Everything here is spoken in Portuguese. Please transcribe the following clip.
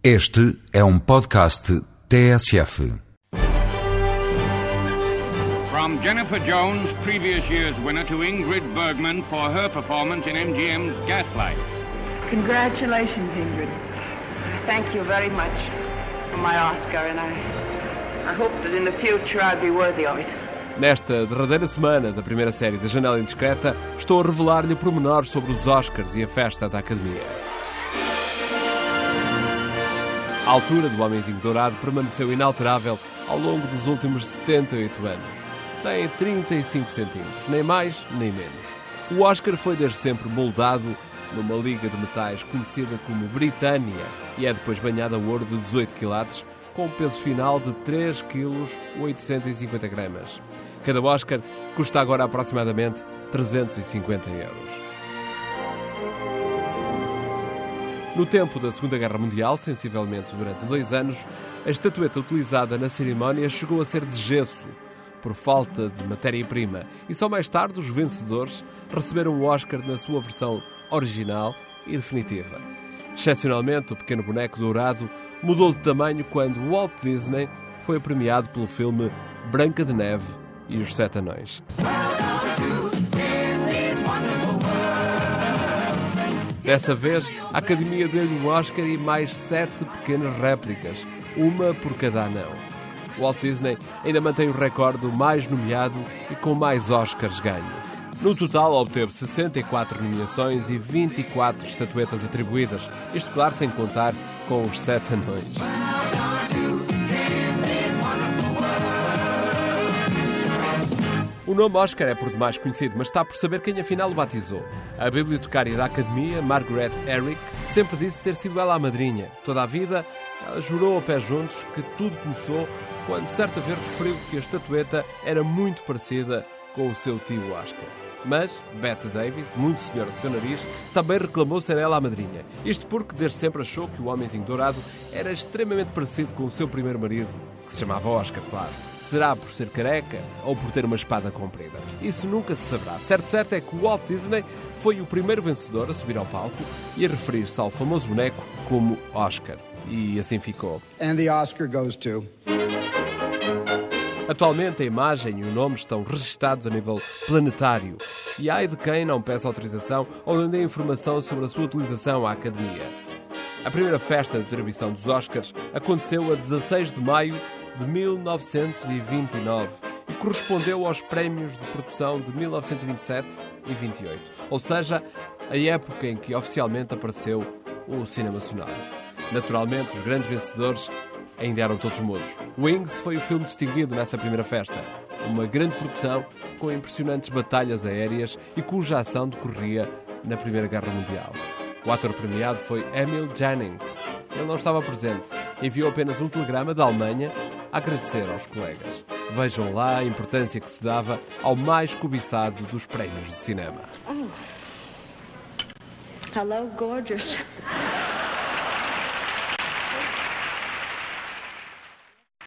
Este é um podcast TSF. From Jennifer Jones, previous year's winner, to Ingrid Bergman for her performance in MGM's Gaslight. Congratulations, Ingrid. Thank you very much for my Oscar, and I, I hope that in the future I'll be worthy of it. Nesta derradeira semana da primeira série da Janela Indiscreta, estou a revelar-lhe pormenores sobre os Oscars e a festa da Academia. A altura do Homenzinho Dourado permaneceu inalterável ao longo dos últimos 78 anos. Tem 35 centímetros, nem mais nem menos. O Oscar foi desde sempre moldado numa liga de metais conhecida como Britânia e é depois banhada a ouro de 18 quilates com um peso final de 3 kg 850 gramas. Cada Oscar custa agora aproximadamente 350 euros. No tempo da Segunda Guerra Mundial, sensivelmente durante dois anos, a estatueta utilizada na cerimónia chegou a ser de gesso, por falta de matéria-prima, e só mais tarde os vencedores receberam o Oscar na sua versão original e definitiva. Excepcionalmente, o pequeno boneco dourado mudou de tamanho quando Walt Disney foi premiado pelo filme Branca de Neve e os Sete Anões. Dessa vez, a Academia deu-lhe um Oscar e mais sete pequenas réplicas, uma por cada anão. Walt Disney ainda mantém o recorde mais nomeado e com mais Oscars ganhos. No total, obteve 64 nomeações e 24 estatuetas atribuídas, isto, claro, sem contar com os sete anões. Nome Oscar é por demais conhecido, mas está por saber quem afinal o batizou. A bibliotecária da Academia, Margaret Eric, sempre disse ter sido ela a madrinha. Toda a vida, ela jurou a pé juntos que tudo começou quando certa vez referiu que a estatueta era muito parecida com o seu tio Oscar. Mas Bette Davis, muito senhora do seu nariz, também reclamou ser ela a madrinha. Isto porque desde sempre achou que o homenzinho dourado era extremamente parecido com o seu primeiro marido, que se chamava Oscar, claro. Será por ser careca ou por ter uma espada comprida? Isso nunca se saberá. Certo, certo é que o Walt Disney foi o primeiro vencedor a subir ao palco e a referir-se ao famoso boneco como Oscar. E assim ficou. And the Oscar goes to. Atualmente a imagem e o nome estão registados a nível planetário e ai de quem não peça autorização ou não dê informação sobre a sua utilização à Academia. A primeira festa de atribuição dos Oscars aconteceu a 16 de maio de 1929 e correspondeu aos prémios de produção de 1927 e 28, ou seja, a época em que oficialmente apareceu o cinema sonoro. Naturalmente, os grandes vencedores ainda eram todos mudos. Wings foi o filme distinguido nessa primeira festa, uma grande produção com impressionantes batalhas aéreas e cuja ação decorria na Primeira Guerra Mundial. O ator premiado foi Emil Jannings. Ele não estava presente, enviou apenas um telegrama da Alemanha a agradecer aos colegas. Vejam lá a importância que se dava ao mais cobiçado dos prémios de cinema. Hello, gorgeous.